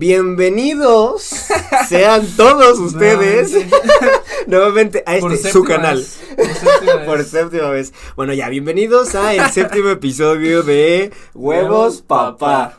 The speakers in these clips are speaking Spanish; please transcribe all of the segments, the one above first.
Bienvenidos sean todos ustedes nuevamente a este su canal. Por séptima vez. Por séptima vez. Bueno, ya, bienvenidos a el séptimo episodio de Huevos Papá.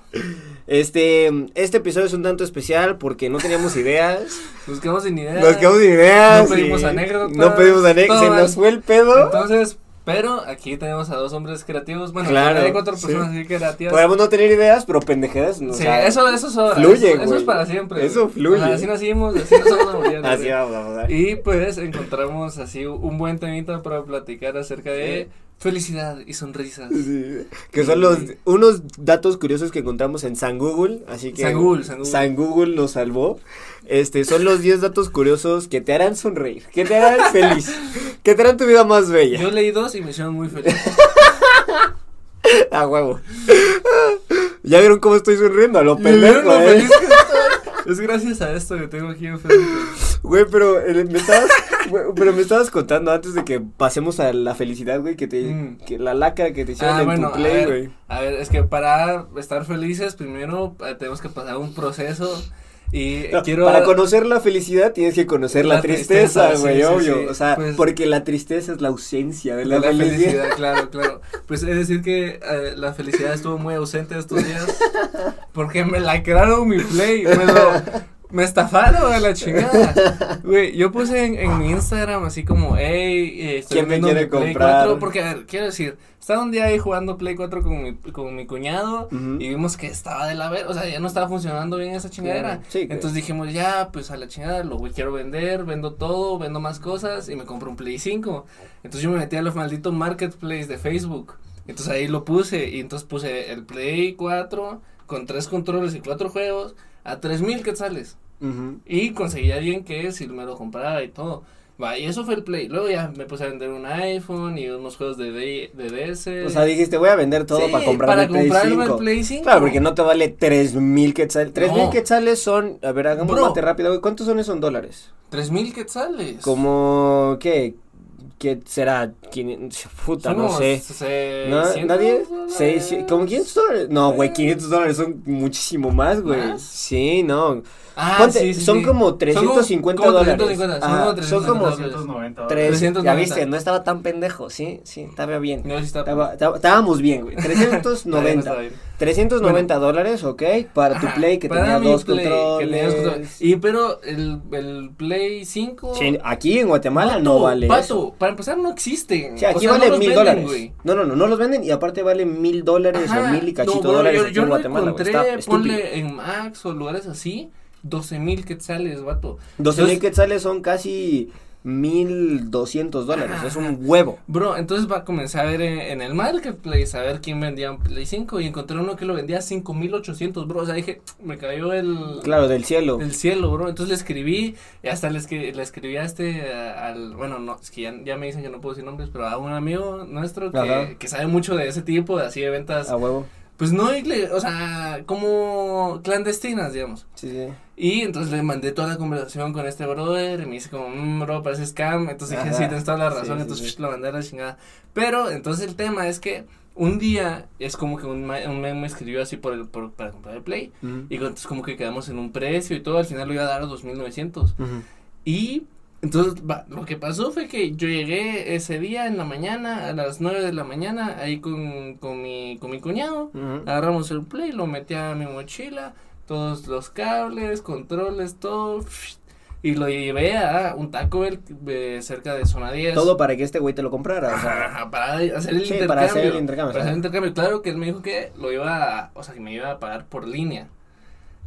Este, este episodio es un tanto especial porque no teníamos ideas. Nos quedamos sin idea. Nos quedamos sin ideas. No pedimos anécdotas, No pedimos anécdotas. Se nos fue el pedo. Entonces, pero aquí tenemos a dos hombres creativos. Bueno, Claro, hay cuatro sí. personas aquí creativas. Podemos no tener ideas, pero pendejadas. o sí, sea, eso, eso es ahora. fluye, eso, eso es para siempre. Eso fluye. Sea, así nacimos, así nos vamos a morir. Así vamos, a. Y pues encontramos así un buen temita para platicar acerca de felicidad y sonrisas. Sí, que son los unos datos curiosos que encontramos en San Google, así que San Google, San Google. San Google nos salvó. Este, son los 10 datos curiosos que te harán sonreír, que te harán feliz, que te harán tu vida más bella. Yo leí dos y me hicieron muy feliz. A huevo. ¿Ya vieron cómo estoy sonriendo? A lo ¿Y vieron pendejo, lo eh? feliz que estoy? Es gracias a esto que tengo aquí enfrente. Güey, pero eh, me estabas güey, pero me estabas contando antes de que pasemos a la felicidad, güey, que te Mm. que la laca que te hicieron Ah, en bueno, tu a play, ver, güey. A ver, es que para estar felices, primero eh, tenemos que pasar un proceso y No, quiero... Para conocer la felicidad tienes que conocer la, La tristeza, güey, sí, obvio. sí, O sea, pues- porque la tristeza es la ausencia de de la, la, felicidad. felicidad, claro, claro. Pues es decir que eh, la felicidad estuvo muy ausente estos días porque me lacraron mi play, me, lo- me estafaron a la chingada. Güey, yo puse en, en mi Instagram así como, hey, eh, estoy ¿Quién me quiere Play comprar? 4", porque, a ver, quiero decir, estaba un día ahí jugando Play 4 con mi, con mi cuñado y vimos que estaba de la ver, o sea, ya no estaba funcionando bien esa chingadera. Sí, Entonces dijimos, ya, pues a la chingada, lo güey, quiero vender, vendo todo, vendo más cosas y me compro un Play 5. Entonces yo me metí a los malditos marketplace de Facebook. Entonces ahí lo puse y entonces puse el Play 4 con tres controles y cuatro juegos a tres mil quetzales. Ujú. Y conseguí a alguien que si me lo compraba y todo. Va, y eso fue el Play. Luego ya me puse a vender un iPhone y unos juegos de, D- de DS. O sea, dijiste, voy a vender todo Sí, para comprarme para el Play comprarme 5. el Play 5. Claro, porque no te vale tres mil quetzales. Tres mil No. quetzales son, a ver, hagamos Bro. mate rápido. ¿Cuántos son esos en dólares? Tres mil quetzales. Como, ¿qué? ¿Qué será? ¿500? Puta, Son no sé. ¿No? 600 ¿Nadie? Seis, ¿Como 500 dólares? No, güey, 500 dólares son muchísimo más, güey. ¿Más? Sí, no. Ah, Ponte, sí, sí, son sí. como Son 350 como dólares. 350, son como son como 350 390 Tres, 390. ya viste, no estaba tan pendejo, sí, sí, estaba bien. No, sí. Estaba- estaba- estábamos bien, güey. Está bien, no 390. está bien. 390 dólares, ok, para tu play que para tenía dos Play, que. Y pero el, el Play 5. Sí, aquí en Guatemala no vale eso. para empezar no existen. Sí, aquí O sea, vale no mil venden, dólares. güey. No, no, no, no los venden y aparte vale mil dólares o mil y cachito no, bro, dólares yo, aquí yo en Guatemala, encontré, ponle en Max o lugares así, 12 mil quetzales, vato. 12 mil quetzales son casi mil doscientos dólares, Ajá. es un huevo. Bro, entonces va a comenzar a ver en, en el marketplace a ver quién vendía un Play 5 y encontré uno que lo vendía a 5800, bro. O sea, dije, me cayó el Claro, del cielo. del cielo, bro. Entonces le escribí y hasta le, escri- le escribí a este a- al bueno, no, es que ya, ya me dicen que no puedo decir nombres, pero a un amigo nuestro que, que sabe mucho de ese tipo de así de ventas, A huevo. Pues no, o sea, como clandestinas, digamos. Sí, sí. Y entonces le mandé toda la conversación con este brother y me dice como, mmm, bro, parece scam. Entonces dije, Ajá. sí, tienes toda la razón. sí, entonces psh, lo mandé a la chingada. Pero entonces el tema es que un día es como que un, un me escribió así por el, por, para comprar el Play. Y entonces como que quedamos en un precio y todo. Al final lo iba a dar a 2900. Ujú. Y entonces va, lo que pasó fue que yo llegué ese día en la mañana, a las 9 de la mañana, ahí con, con, mi, con mi cuñado. Agarramos el play, lo metí a mi mochila, todos los cables, controles, todo. Y lo llevé a un Taco Bell eh, cerca de zona 10. Todo para que este güey te lo comprara, o sea. ajá, para hacer el Sí, intercambio. para hacer el intercambio, Para hacer el intercambio. Claro que él me dijo que lo iba a, o sea, que me iba a pagar por línea.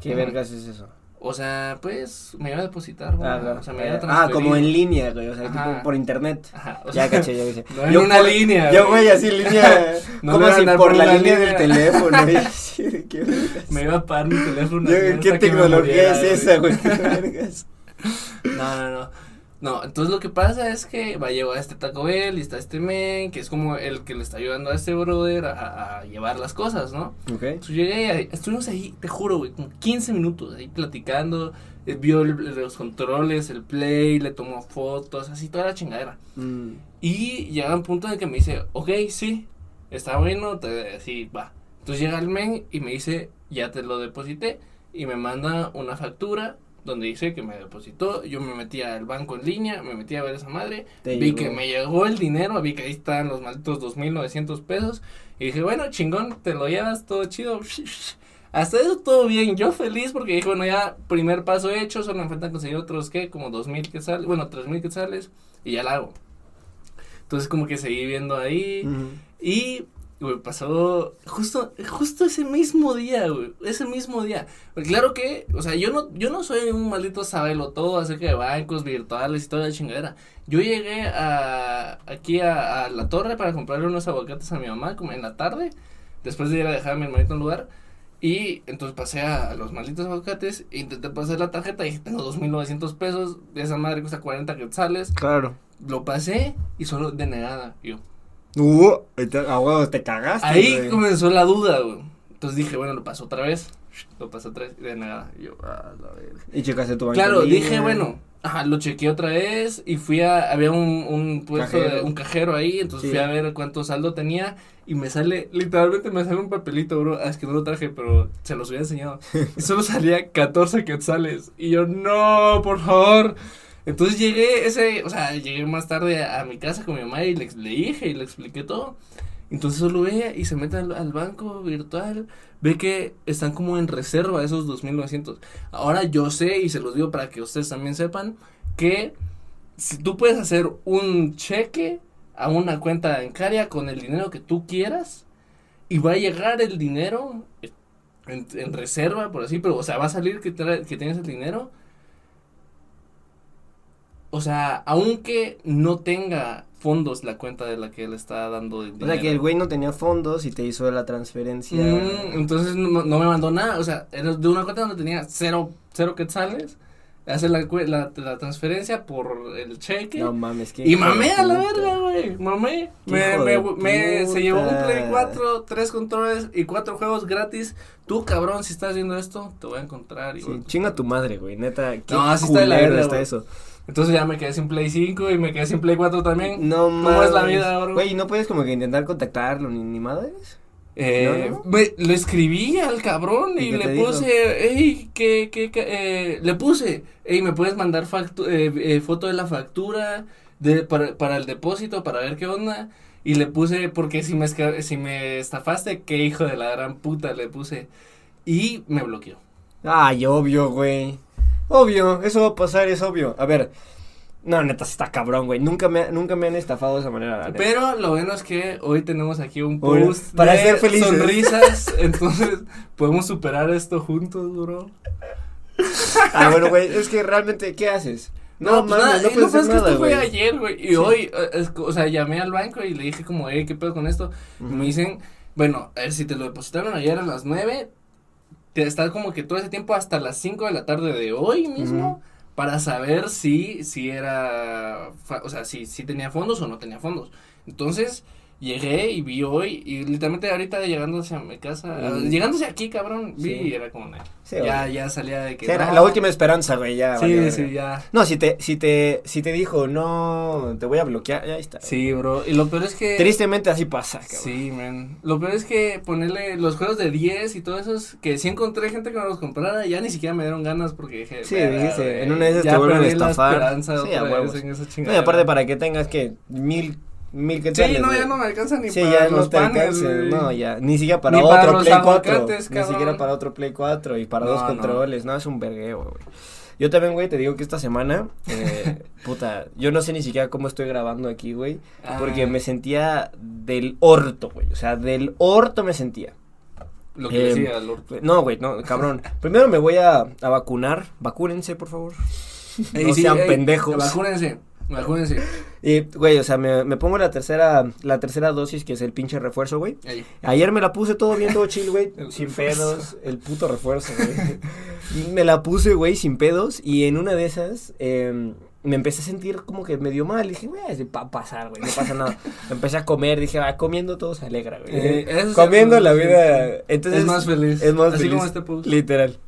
¿Qué vergas es eso? O sea, pues me iba a depositar, güey. Ah, claro. o sea, me iba a ah, transferir. como en línea, güey, o sea, Ajá. tipo por internet. Ajá, o Ya sea, caché, ya caché. no en una línea, Yo, güey. güey, así línea. No como si por por la una línea del línea. teléfono. y así de, ¿Qué vergas? Me iba a pagar mi teléfono. Yo, ¿Qué tecnología muriera, es esa, güey? No, no, no. No, entonces lo que pasa es que va a llevar este Taco Bell y está este men, que es como el que le está ayudando a este brother a, a llevar las cosas, ¿no? Ok. Entonces llegué, ahí, estuvimos ahí, te juro, güey, como 15 minutos ahí platicando, eh, vio el- los controles, el play, le tomó fotos, así toda la chingadera. Mm. Y llega un punto en que me dice, ok, sí, está bueno, te, sí, va. Entonces llega el men y me dice, ya te lo deposité. y me manda una factura donde dice que me depositó, yo me metí al banco en línea, me metí a ver esa madre, Te vi llegó. que me llegó el dinero, vi que ahí están los malditos 2.900 pesos, y dije, bueno, chingón, te lo llevas, todo chido, hasta eso todo bien, yo feliz porque dije, bueno, ya primer paso hecho, solo me faltan conseguir otros, ¿qué? Como 2.000 quetzales, bueno, 3.000 quetzales, y ya la hago. Entonces como que seguí viendo ahí, y, güey, pasó justo, justo ese mismo día, güey, ese mismo día. Porque claro que, o sea, yo no, yo no soy un maldito sabelo todo acerca de bancos virtuales y toda la chingadera. Yo llegué a, aquí a, a la torre para comprarle unos aguacates a mi mamá como en la tarde, después de ir a dejar a mi hermanito en un lugar. Y entonces pasé a, los malditos aguacates, intenté pasar la tarjeta y dije, tengo 2.900 pesos, esa madre cuesta 40 quetzales. Claro. Lo pasé y solo denegada. Yo, Uh, ahorita- a huevo, te cagaste. Ahí güey. comenzó la duda, güey. Entonces dije, bueno, lo paso otra vez. Lo paso otra vez y de nada. Y yo, ah, la verga. Y checaste tu banco. Claro, dije, bueno, ajá, lo chequeé otra vez y fui a, había un, un puesto, de- Cajero. un cajero ahí, entonces Sí. fui a ver cuánto saldo tenía y me sale, literalmente me sale un papelito, bro, ah, es que no lo traje, pero se los hubiera enseñado. Y solo salía 14 quetzales y yo, no, por favor. Entonces llegué ese, o sea, llegué más tarde a, a mi casa con mi mamá y le, le dije y le expliqué todo. Entonces solo ve y se mete al, al banco virtual, ve que están como en reserva esos 2.900. Ahora yo sé, y se los digo para que ustedes también sepan, que si tú puedes hacer un cheque a una cuenta bancaria con el dinero que tú quieras y va a llegar el dinero en, en reserva, por así, pero o sea, va a salir que, que tienes el dinero. O sea, aunque no tenga fondos la cuenta de la que él está dando el O dinero. sea, que el güey no tenía fondos y te hizo la transferencia. Mm, entonces no, no me mandó nada, o sea, de una cuenta donde tenía cero, cero quetzales, hace la, la, la transferencia por el cheque. No mames, que. y mamé a la verga, güey, mamé. Me, me, se llevó un. Play 4, tres controles y cuatro juegos gratis. Tú, cabrón, si estás viendo esto, te voy a encontrar. y Sí, voy a- chinga tu madre, güey, neta. Qué No, así está de la verga, está eso. Entonces ya me quedé sin Play 5 y me quedé sin Play 4 también. No mames. ¿Cómo es la vida, bro? Güey, ¿no puedes como que intentar contactarlo ni, ni madres? Eh, ¿No, no? me- lo escribí al cabrón ¿Y le puse, ey, que, que, eh, le puse, ey, me puedes mandar factu eh, eh, foto de la factura de, para, para el depósito, para ver qué onda, y le puse, porque si me, si me estafaste, qué hijo de la gran puta, le puse, y me bloqueó. Ay, obvio, güey. Obvio, eso va a pasar, es obvio. A ver. No, neta, está cabrón, güey. Nunca me, nunca me han estafado de esa manera. Pero lo bueno es que hoy tenemos aquí un post para de ser felices. sonrisas, entonces podemos superar esto juntos, bro. Ah, bueno, güey, es que realmente, ¿qué haces? No, pues nada, no puedes lo que nada, esto fue ayer, güey, y Sí. hoy, eh, o sea, llamé al banco y le dije como, hey, ¿qué pedo con esto? Y me dicen, bueno, a ver, si te lo depositaron ayer a las nueve, está como que todo ese tiempo hasta las cinco de la tarde de hoy mismo, para saber si, si era, o sea, si, si tenía fondos o no tenía fondos. Entonces, llegué y vi hoy, y literalmente ahorita llegando hacia mi casa, Mm. llegándose aquí, cabrón, vi Sí. y era como, Sí, ya, ya salía de que, era no. la última esperanza, güey, ya. Sí, sí, ya. No, si te, si te, si te dijo, no, te voy a bloquear, ya está. Sí, bro. Y lo peor es que. Tristemente así pasa, cabrón. Sí, man. Lo peor es que ponerle los juegos de 10 y todo eso, que sí encontré gente que me los comprara, ya ni siquiera me dieron ganas porque dije. Sí, "Verga, dijiste, güey, en una de esas te vuelven a perdí la estafar". esperanza Sí, otra a vez huevos. en esa No, y chingadera. aparte para que tengas que mil, mil que Sí, no, ya no me alcanza ni Sí, para ya los no te panes, alcanza, güey. no, ya, ni siquiera para Ni otro Play 4, aguacates, ni siquiera para otro Play 4 y para No, dos no. controles, no, es un vergueo, güey. Yo también, güey, te digo que esta semana, eh, puta, yo no sé ni siquiera cómo estoy grabando aquí, güey, porque Ah. me sentía del orto, güey, o sea, del orto me sentía. Lo que Em, decía, Lord. No, güey, no, cabrón. Primero me voy a, a vacunar, vacúnense, por favor. No sí, sean ey, pendejos. Vacúnense, vacúnense. Y, güey, o sea, me, me pongo la tercera, la tercera dosis, que es el pinche refuerzo, güey. Ey. Ayer me la puse todo bien, todo chill, güey, sin pedos, el puto refuerzo, güey. Y me la puse, güey, sin pedos, y en una de esas, em, me empecé a sentir como que medio mal, dije, güey, va a pasar, güey, no pasa nada. Empecé a comer, dije, ah, comiendo todo se alegra, güey. Eh, comiendo la vida, entonces. es más feliz. Es más Así feliz, como este post. Literal.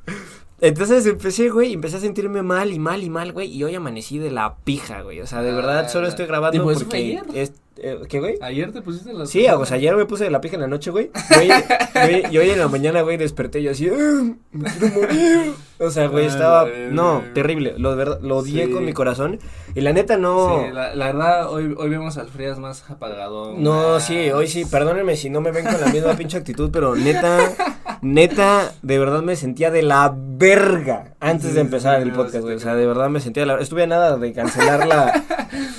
Entonces empecé, güey, empecé a sentirme mal y mal y mal, güey, y hoy amanecí de la pija, güey. O sea, de verdad Ah, solo estoy grabando tipo, ¿eso fue porque es eh, ¿qué, güey? Ayer te pusiste las. Sí, o sea, ayer me puse de la pija en la noche, güey. Y hoy, güey, y hoy en la mañana, güey, desperté y yo así, "Ah, me quiero morir. O sea, güey, estaba, la no, terrible. Lo, verdad, lo odié Sí. con mi corazón. Y la neta, no. Sí, la, la verdad, hoy, hoy vemos al Frías más apagado. No, sí, hoy sí, perdónenme si no me ven con la misma pinche actitud, pero neta, neta, de verdad me sentía de la verga antes Sí, de empezar el podcast, güey, o sea, de verdad me sentía de la estuve a nada de cancelar la,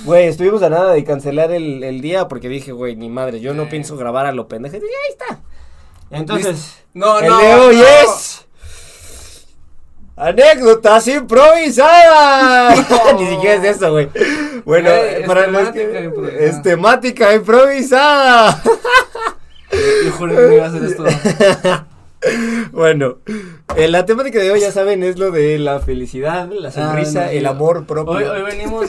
güey, estuvimos a nada de cancelar el, el día porque dije, güey, ni madre, yo no pienso grabar a lo pendejo, y ahí está. Entonces, No, el no. de hoy no. es anécdotas improvisadas. Ni siquiera es eso, güey. Bueno, es para los temática que- improvisada. es temática improvisada. Yo juré que no iba a hacer esto. bueno, eh, la temática de hoy ya saben es lo de la felicidad, la sonrisa, Ah, no, sí. el amor propio. Hoy, hoy venimos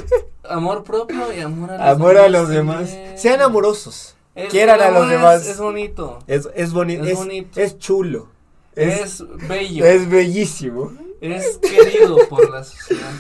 amor propio y amor a los amor demás. a los demás. Sean amorosos. El- Quieran a los es- demás. Es, bonito. Es, es, boni- Es es, bonito. es chulo. Es, Es, bello. Es, es bellísimo. querido por la sociedad.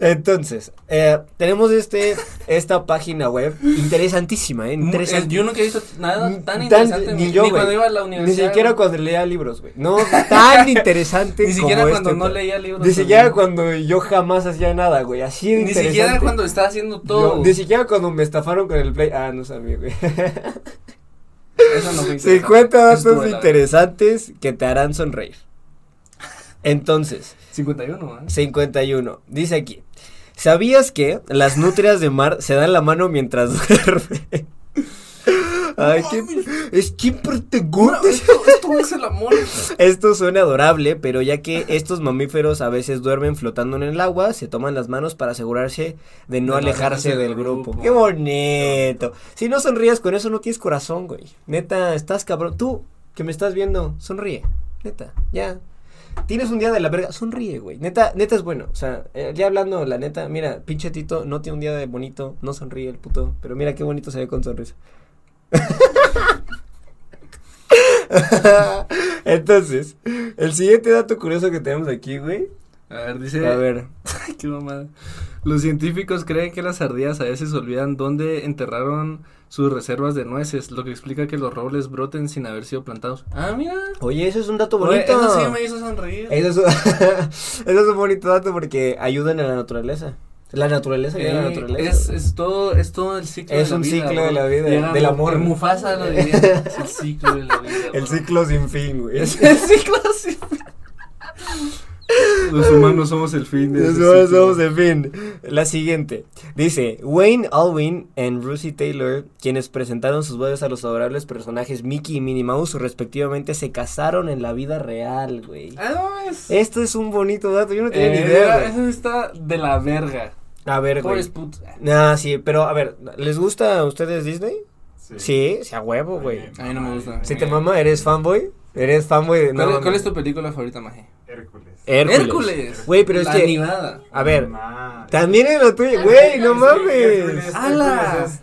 Entonces, eh, tenemos este, esta página web interesantísima, ¿eh? Interesante. Yo nunca he visto nada tan Tan- interesante. ni yo, güey. cuando iba a la Ni universidad. siquiera güey. cuando leía libros, güey. No, tan interesante Ni siquiera como cuando este no leía libros. Ni siquiera cuando yo jamás hacía nada, güey. Así de Ni interesante. siquiera cuando estaba haciendo todo. Ni siquiera cuando me estafaron con el play. Ah, no sabía, güey. Eso no fue interesante. 50 Eso datos interesantes que te harán sonreír. Entonces, 51, ¿eh? 51. Dice aquí. ¿Sabías que las nutrias de mar se dan la mano mientras duermen? Ay, qué, es Bueno, gusta. esto, esto es el amor. Esto suena adorable, pero ya que estos mamíferos a veces duermen flotando en el agua, se toman las manos para asegurarse de no De no alejarse del del grupo. grupo. ¡Qué bonito! Si no sonríes con eso, no tienes corazón, güey. Neta, estás cabrón. Tú, que me estás viendo, sonríe. Neta, ya. Tienes un día de la verga, sonríe, güey. Neta, neta es bueno. O sea, eh, ya hablando, la neta, mira, pinche Tito, no tiene un día de bonito, no sonríe el puto. Pero mira qué bonito se ve con sonrisa. Entonces, el siguiente dato curioso que tenemos aquí, güey. A ver, dice. A ver. Ay, qué mamada. Los científicos creen que las ardillas a veces olvidan dónde enterraron sus reservas de nueces, lo que explica que los robles broten sin haber sido plantados. Ah, mira. Oye, eso es un dato Oye, bonito. eso sí me hizo sonreír. Eso es, un- eso es un bonito dato porque ayudan a la naturaleza. La naturaleza a la Eh, naturaleza. es, es todo, es todo el ciclo Es de la un vida. ciclo de la vida, Llega del amor. el Mufasa lo diría. Es el ciclo de la vida. El bro. ciclo sin fin, güey. Es el ciclo sí. Los humanos somos el fin de Nosotros ciclo. somos el fin. La siguiente. Dice, Wayne Alwyn y Russie Taylor, quienes presentaron sus voces a los adorables personajes Mickey y Minnie Mouse, respectivamente, se casaron en la vida real, güey. Ah, es. Esto es un bonito dato, yo no tenía Eh, ni idea, güey. Eso está de la verga. A ver, güey. Pobres putos. Ah, sí, pero a ver, ¿les gusta a ustedes Disney? Sí, sí, a huevo, güey. A mí no me gusta. Si te mama, ¿eres fanboy? ¿Eres fanboy de ¿Cuál, no, cuál es tu película favorita, Maje? Hércules. Hércules. Güey, pero es La que- animada. A ver, también es la tuya, güey, no Es mames. Hércules,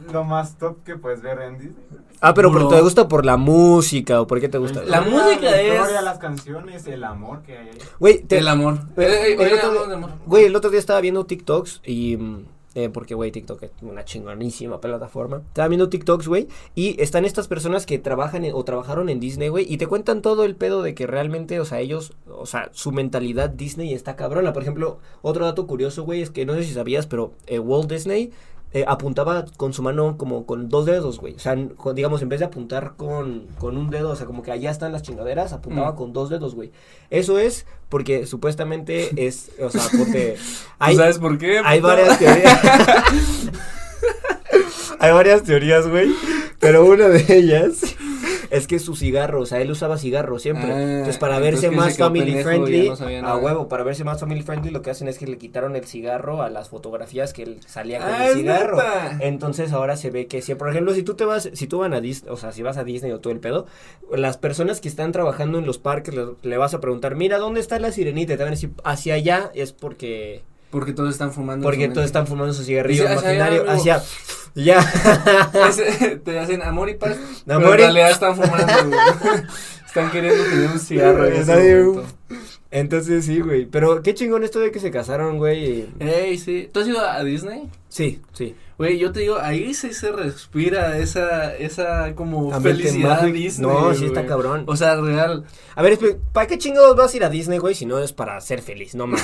es lo más top que puedes ver en Disney. Ah, pero ¿por Bro. te gusta por la música o por qué te gusta? La música la es- historia, las canciones, el amor que hay ahí. Güey, te- El amor. Pero- Eh, eh, el amor. Güey, el otro día estaba viendo TikToks y. eh, porque, güey, TikTok es una chingonísima plataforma. Estaba viendo TikToks, güey, y están estas personas que trabajan o trabajaron en Disney, güey, y te cuentan todo el pedo de que realmente, o sea, ellos, o sea, su mentalidad Disney está cabrona. Por ejemplo, otro dato curioso, güey, es que no sé si sabías, pero eh, Walt Disney eh, apuntaba con su mano como con dos dedos, güey. O sea, con- digamos, en vez de apuntar con, con un dedo, o sea, como que allá están las chingaderas, apuntaba Mm. con dos dedos, güey. Eso es porque supuestamente es, o sea, ¿Tú hay, sabes por qué? hay puto? varias teorías. hay varias teorías, güey. Pero una de ellas es que su cigarro, o sea, él usaba cigarro siempre. Ah, entonces, para entonces verse más family friendly, no a huevo, para verse más family friendly, lo que hacen es que le quitaron el cigarro a las fotografías que él salía con Ah, el es cigarro. neta. Entonces ahora se ve que si, por ejemplo, si tú te vas, si tú van a Disney, o sea, si vas a Disney o todo el pedo, las personas que están trabajando en los parques le, le vas a preguntar, mira, ¿dónde está la sirenita? Y te van a decir, hacia allá es porque, Porque todos están fumando. porque todos están fumando su cigarrillo Dice, hacia allá, imaginario, hacia, ya. Ese- te hacen amor y paz. pero en realidad están fumando, güey. Están queriendo tener un cigarro. en ese momento. Entonces sí, güey. Pero qué chingón esto de que se casaron, güey. Ey, sí. ¿Tú has ido a Disney? Sí, sí. Güey, yo te digo, ahí sí se respira esa, esa como Ambiente felicidad mágico. Disney. No, sí está güey. cabrón. O sea, real. A ver, ¿para qué chingados vas a ir a Disney, güey, si no es para ser feliz? No mames.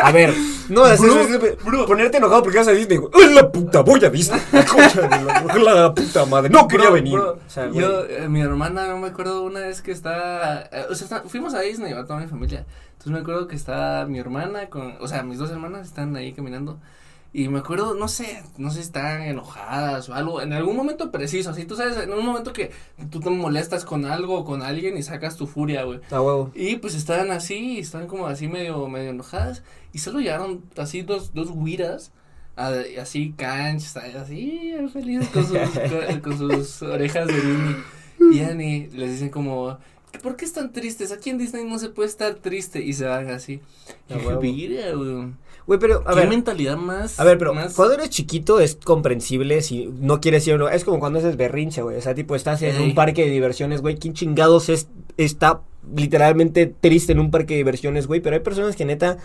A ver, no es, Bro, es- es- bro. ponerte enojado porque vas a Disney, güey. ¡Ay, la puta! Voy a Disney. La concha de la, la puta madre. No quería Bro, venir. bro, O sea, güey. yo, eh, mi hermana, no me acuerdo una vez que está, eh, o sea, está- fuimos a Disney, va toda mi familia. Entonces me acuerdo que está mi hermana con, o sea, mis dos hermanas están ahí caminando. Y me acuerdo, no sé, no sé si están enojadas o algo, en algún momento preciso, así tú sabes, en un momento que tú te molestas con algo o con alguien y sacas tu furia, güey. Huevo. Y pues estaban así, estaban como así medio, medio enojadas. Y solo llegaron así dos, dos güiras, así canchas, así felices con sus, con, con sus orejas de Minnie. Y Annie les dicen como, ¿por qué están tristes? Aquí en Disney no se puede estar triste. Y se van así. Y A dije, huevo. "Mira, güey, pero, a ¿Qué ver. mentalidad más? A ver, pero más- cuando eres chiquito es comprensible si no quieres ir a un lugar. Es como cuando haces berrinche, güey. O sea, tipo, estás en Ey. un parque de diversiones, güey. ¿Quién chingados es, está literalmente triste en un parque de diversiones, güey? Pero hay personas que neta,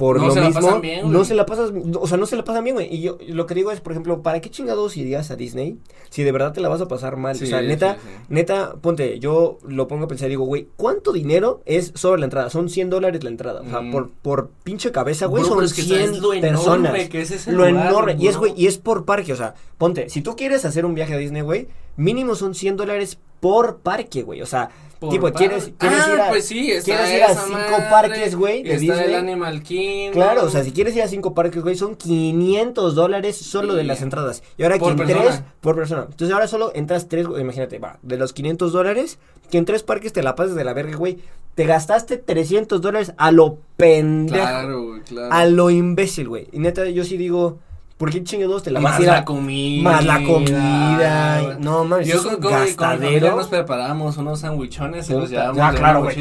por No lo se la mismo, pasan bien, güey. no se la pasas, o sea, no se la pasan bien, güey. Y yo lo que digo es, por ejemplo, ¿para qué chingados irías a Disney si de verdad te la vas a pasar mal? Sí, o sea, neta, sí, sí. Neta, ponte, yo lo pongo a pensar y digo, güey, ¿cuánto dinero es sobre la entrada? Son 100 dólares la entrada. O sea, Mm. por, por pinche cabeza, güey, son pero es que 100 sabes lo personas. enorme que es ese lo lugar, enorme. Y es, güey, y es por parque. O sea, ponte, si tú quieres hacer un viaje a Disney, güey, mínimo son 100 dólares por parque, güey. O sea, Por tipo, ¿quieres, quieres ah, ir a, pues sí, está quieres ir a esa cinco madre, parques, güey, de está el? Animal Kingdom. Claro, o sea, si quieres ir a cinco parques, güey, son 500 dólares solo de las entradas. Y ahora Por que en persona. tres, por persona. Entonces ahora solo entras tres, güey, imagínate, va, de los 500 dólares, que en tres parques te la pases de la verga, güey. Te gastaste 300 dólares a lo pendejo. Claro, güey, claro. A lo imbécil, güey. Y neta, yo sí digo, ¿por qué chingados te la vas más a ir la a... comida. Más la comida. No, mames, Yo con, un con, con gastadero. nos preparamos unos sandwichones y los ya, de claro, güey,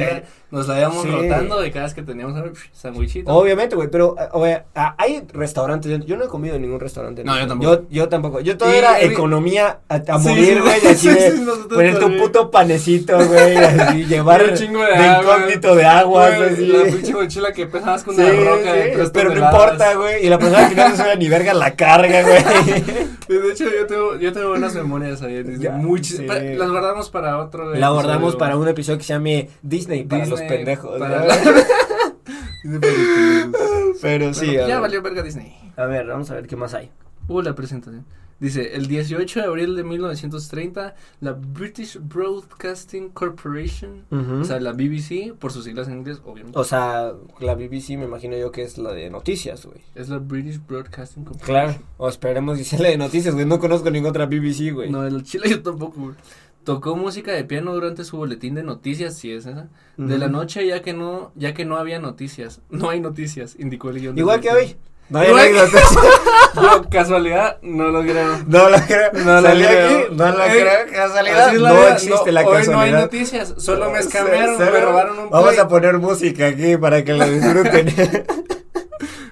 Nos la íbamos Sí. rotando y cada vez que teníamos un sandwichito. Obviamente, güey, pero eh, ah, hay restaurantes. yo- no he comido en ningún restaurante. No, yo tampoco. Yo, yo tampoco. Yo todo era economía a, a Sí, morir, sí, güey. Así sí, de sí, nosotros poner tu también. puto panecito, güey. Así llevar Un chingo de de incógnito de agua. Así. La pinche mochila que pesa más que Sí, una roca de pero no importa, güey. Y la persona que no se ni verga la carga, güey. De hecho, yo tengo, yo tengo buenas memorias ahí. muchis- sí. Las guardamos para otro. La abordamos para un episodio que se llame Disney para los Disney, pendejos. para los pendejos. Pero sí, Bueno, ya valió verga Disney. A ver, vamos a ver qué más hay. Uh, la presentación. Dice, el 18 de abril de 1930, la British Broadcasting Corporation, o sea, la BBC, por sus siglas en inglés, obviamente, O sea, la BBC me imagino yo que es la de noticias, güey. es la British Broadcasting Corporation. Claro. O esperemos que sea la de noticias, güey. No conozco ninguna otra BBC, güey. No, el chile yo tampoco, güey. Tocó música de piano durante su boletín de noticias, si es esa, de la noche ya que no, ya que no había noticias, no hay noticias, indicó el guion. del Igual que hoy. No hay anécdotas. Yo, casualidad, no lo creo. No lo creo. No lo Salí creo. aquí, no lo Eh, creo. Casualidad. No vida, existe la Hoy no hay casualidad. noticias, solo me escamearon, me robaron un Vamos play. a poner música aquí para que lo disfruten.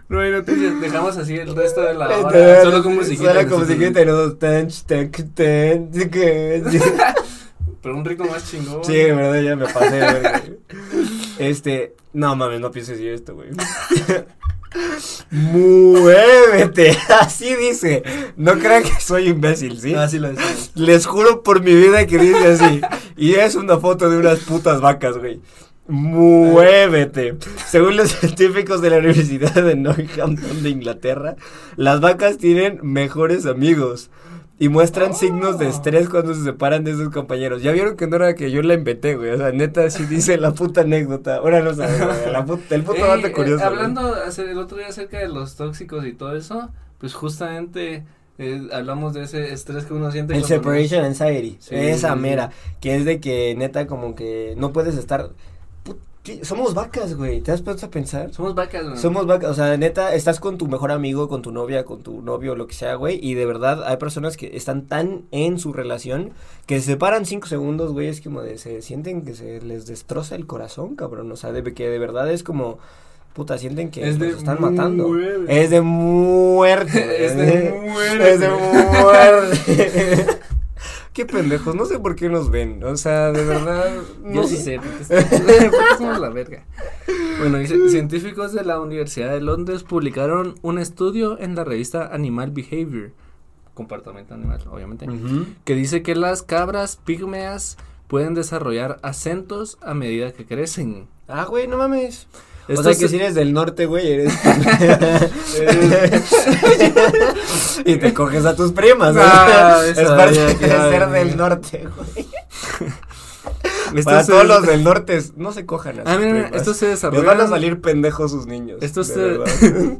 No hay noticias, dejamos así el resto de la hora, solo con musiquita. Solo con musiquita y los tan, tan, que- Pero un ritmo más chingón. Sí, de verdad, ya me pasé. Este, no mames, no pienses esto, güey. Muévete, así dice. No crean que soy imbécil, ¿sí? Así lo decimos. Les juro por mi vida que dice así. Y es una foto de unas putas vacas, güey. Muévete. Según los científicos de la Universidad de Northampton de Inglaterra, las vacas tienen mejores amigos y muestran signos de estrés cuando se separan de sus compañeros. Ya vieron que no era que yo la inventé, güey. O sea, neta, sí dice la puta anécdota. Ahora no sabes, güey. La puta- el puto dato eh, curioso. güey. hablando hace- el otro día acerca de los tóxicos y todo eso, pues justamente eh, hablamos de ese estrés que uno siente. El separation anxiety, Sí, esa sí, sí. mera, que es de que neta como que no puedes estar. Somos vacas, güey, ¿te has puesto a pensar? Somos vacas, güey. Somos vacas, o sea, neta, estás con tu mejor amigo, con tu novia, con tu novio, lo que sea, güey, y de verdad hay personas que están tan en su relación que se separan cinco segundos, güey, es como de, se sienten que se les destroza el corazón, cabrón, o sea, de que de verdad es como, puta, sienten que Es los están matando. muerte. Es de muerte. Es de muerte. Es de muerte. Qué pendejos, no sé por qué nos ven. O sea, de verdad. Yo No sí sé. sé, porque es- porque somos la verga. Bueno, dice, científicos de la Universidad de Londres publicaron un estudio en la revista Animal Behavior, comportamiento animal, obviamente, que dice que las cabras pígmeas pueden desarrollar acentos a medida que crecen. Ah, güey, no mames. O Esto sea que si eres del norte, güey, eres. y te coges a tus primas, ¿no? Ah, es parte de ser del norte, güey. Para todos los del norte, no se cojan a Ah, sus mira, primas. esto se Les desarrolla. van a salir pendejos sus niños. Esto se-.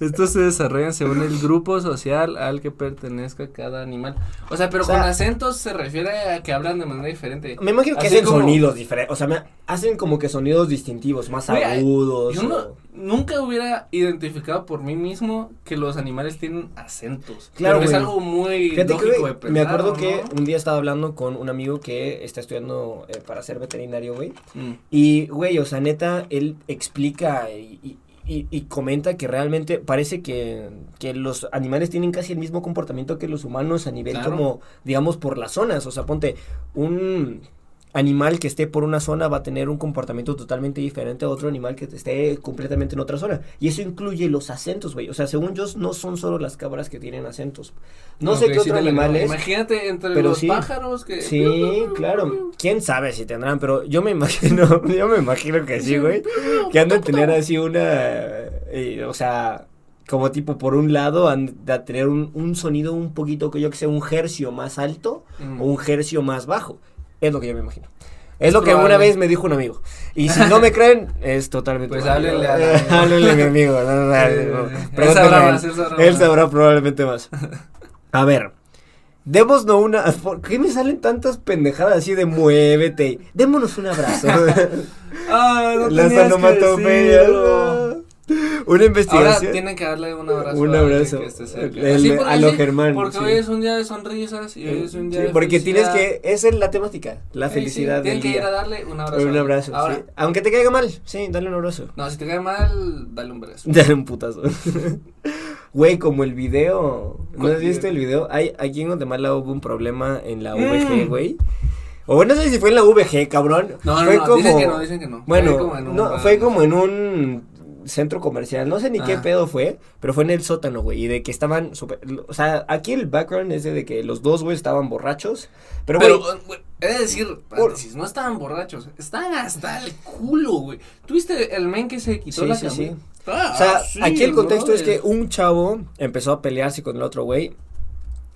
Estos se desarrollan según el grupo social al que pertenezca cada animal. O sea, pero O sea- con acentos se refiere a que hablan de manera diferente. Me imagino que Así hacen como- sonidos diferentes. O sea, me hacen como que sonidos distintivos, más agudos. Yo no- nunca hubiera identificado por mí mismo que los animales tienen acentos. Claro, pero es algo muy Fíjate que, lógico güey, de pensar, me acuerdo ¿no? que un día estaba hablando con un amigo que está estudiando eh, para ser veterinario, güey. Mm. Y, güey, o sea, neta, él explica y, y- y- y comenta que realmente parece que, que los animales tienen casi el mismo comportamiento que los humanos a nivel Claro. como, digamos, por las zonas. O sea, ponte, un animal que esté por una zona va a tener un comportamiento totalmente diferente a otro animal que esté completamente en otra zona. Y eso incluye los acentos, güey. O sea, según yo, no son solo las cabras que tienen acentos. No sé qué sí otro animal es. Imagínate entre pero los sí. pájaros que. Sí, claro. ¿Quién sabe si tendrán? Pero yo me imagino, yo me imagino que sí, güey. Que han de tener así una, eh, o sea, como tipo por un lado han de tener un, un sonido un poquito, que yo que sé, un hercio más alto Mm. o un hercio más bajo. Es lo que yo me imagino. Es lo que una vez me dijo un amigo. Y si no me creen, es totalmente Pues háblenle a Háblenle a mi amigo. no, no, no, no, él sabrá más, él sabrá Él sabrá probablemente más. A ver. Démonos una. ¿Por qué me salen tantas pendejadas así de muévete? Démonos un abrazo. Ah, no Las onomatopeyas. Una Ahora investigación. tienen que darle un abrazo. Un abrazo. que esté cerca. El- Así a por- lo así, Germán, Porque sí. hoy es un día de sonrisas y hoy es un día Sí, de porque tienes que. Esa es la temática. La Sí, felicidad tienen del que ir a darle un abrazo. Un abrazo. Ahora. Aunque te caiga mal. Sí, dale un abrazo. no, si te cae mal, dale un beso. Dale un putazo. Güey, como el video. ¿No ¿Cuál has visto el video? Hay, aquí en Guatemala hubo un problema en la Mm. VG, güey. O no sé si fue en la VG, cabrón. No, no, fue no, dicen que no, dicen que no. Bueno, Fue como en un no, fue como en un centro comercial, no sé ni qué Ah. pedo fue, pero fue en el sótano, güey, y de que estaban súper, o sea, aquí el background es de que los dos, güey, estaban borrachos, pero, Pero, güey, güey, he de decir, no estaban borrachos, estaban hasta el culo, güey. ¿Tuviste el men que se quitó Sí, la sí. Ah, o sea, aquí el contexto es que un chavo empezó a pelearse con el otro, güey,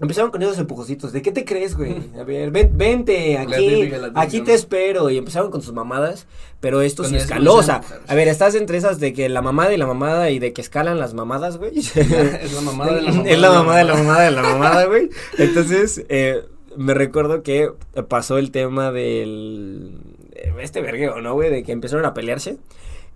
Empezaron con esos empujocitos. ¿De qué te crees, güey? A ver, ven, vente aquí. Aquí te espero. Y empezaron con sus mamadas. Pero esto sí escaló. O sea, a ver, estás entre esas de que la mamada y la mamada y de que escalan las mamadas, güey. es la mamada de la mamada. Es la mamada de la mamada de la mamada, güey. Entonces, eh, me recuerdo que pasó el tema del. eh, Este vergueo, ¿no, güey? De que empezaron a pelearse.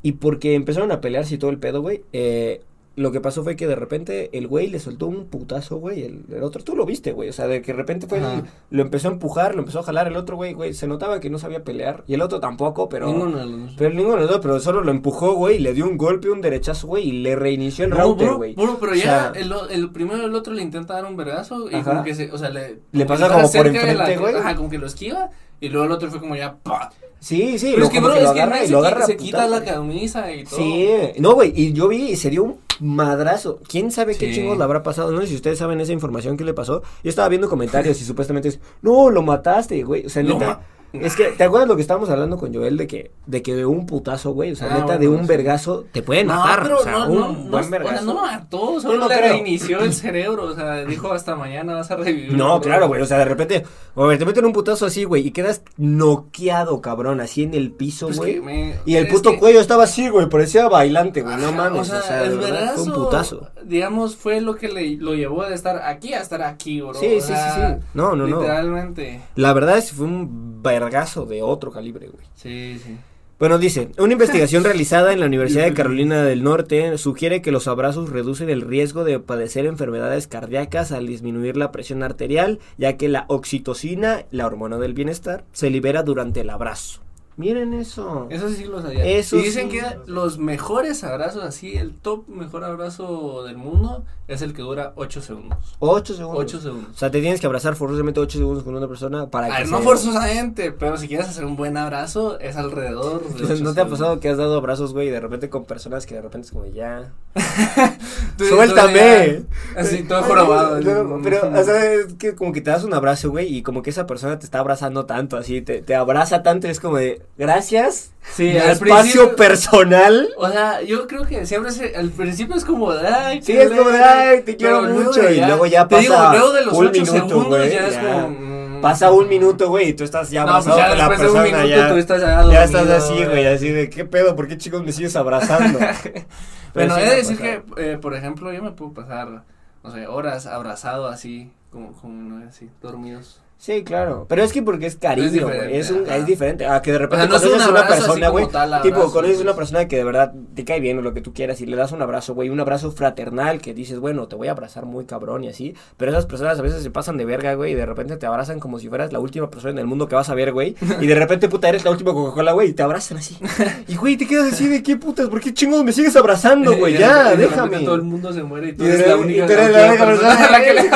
Y porque empezaron a pelearse y todo el pedo, güey. Eh, lo que pasó fue que de repente el güey le soltó un putazo, güey. El, el otro, tú lo viste, güey. O sea, de que de repente fue. el- lo empezó a empujar, lo empezó a jalar. El otro, güey, güey. Se notaba que no sabía pelear. Y el otro tampoco, pero. Ninguno de los dos. Pero ninguno de los dos, pero solo lo empujó, güey, y le dio un golpe, un derechazo, güey, y le reinició el No, router, güey. bro, pero O ya sea, el, o- el primero el otro le intenta dar un vergazo y Ajá. como que se, o sea, le... Le pasa que como por enfrente, güey. Ajá, como que lo esquiva y luego el otro fue como ya, pa. Sí, sí, Pero lo, es que, bro, que lo es que el agarra man y se, lo agarra a se quita la camisa y todo. Sí, no, güey, y yo vi y se dio un madrazo. ¿Quién sabe qué chingos le habrá pasado? No sé si ustedes saben esa información que le pasó. Yo estaba viendo comentarios y supuestamente es, no, lo mataste, güey. O sea, neta, es que, ¿te acuerdas lo que estábamos hablando con Joel de que, de que de un putazo, güey? O sea, Ah, neta, bueno, de un vergazo te pueden No, matar. pero o sea, no, un no, buen o sea, vergazo. no lo mató, solo no le creo. reinició el cerebro, o sea, dijo hasta mañana vas a revivir. No, claro, güey, o sea, de repente, a ver, te meten un putazo así, güey, y quedas noqueado, cabrón, así en el piso, Pues güey. me- Y el puto que- cuello estaba así, güey, parecía bailante, güey, no mames, o sea, el verdad, fue un vergazo, putazo. Digamos, fue lo que le, lo llevó de estar aquí a estar aquí, bro. Sí, o sí, sí, sí. No, no, no. Literalmente. La verdad es que fue un vergazo de otro calibre, güey. Sí, sí. Bueno, dice, una investigación realizada en la Universidad de Carolina del Norte sugiere que los abrazos reducen el riesgo de padecer enfermedades cardíacas al disminuir la presión arterial, ya que la oxitocina, la hormona del bienestar, se libera durante el abrazo. Miren eso. Eso sí lo sabía. Eso y dicen sí. que los mejores abrazos, así, el top mejor abrazo del mundo es el que dura 8 segundos. Ocho segundos. 8 O segundos. sea, te tienes que abrazar forzosamente ocho segundos con una persona para A que ver, no forzosamente, pero si quieres hacer un buen abrazo, es alrededor de ocho ¿No te ha pasado que has dado abrazos, güey, de repente con personas que de repente es como ya... ¡Suéltame! ya- Así, todo jorobado. No, pero, o sea, es que como que te das un abrazo, güey, y como que esa persona te está abrazando tanto, así, te, te abraza tanto, y es como de, gracias, Sí, mi al espacio personal. O sea, yo creo que siempre se- al principio es como de, ay, Sí, es como de, leve", ay, te quiero mucho, y luego ya digo, pasa luego de los un minuto, segundos güey, ya es ya. como, mm, Pasa un minuto, güey, y tú estás ya No, pues abrazado ya con la después de un persona, minuto ya, tú estás ya ya estás dormido, así, güey, así de, ¿qué pedo? ¿Por qué chicos me sigues abrazando? Pero Bueno, he de decir pasado. que, eh, por ejemplo, yo me puedo pasar, no sé, horas abrazado así, como, como no, así, dormidos. Sí, claro. Pero es que porque es cariño, Es güey. Es, un, es diferente. A que de repente O sea, no es conoces a una persona, güey. Tipo, conoces a una persona que de verdad te cae bien o lo que tú quieras y le das un abrazo, güey. Un abrazo fraternal que dices, bueno, te voy a abrazar muy cabrón y así. Pero esas personas a veces se pasan de verga, güey. Y de repente te abrazan como si fueras la última persona en el mundo que vas a ver, güey. Y de repente, puta, eres la última Coca-Cola, güey. Y te abrazan así. Y, güey, te quedas así de qué putas. ¿Por qué chingos me sigues abrazando, güey? Ya, de déjame. todo el mundo se muere y tú eres la única, tú eres la única persona a la que le.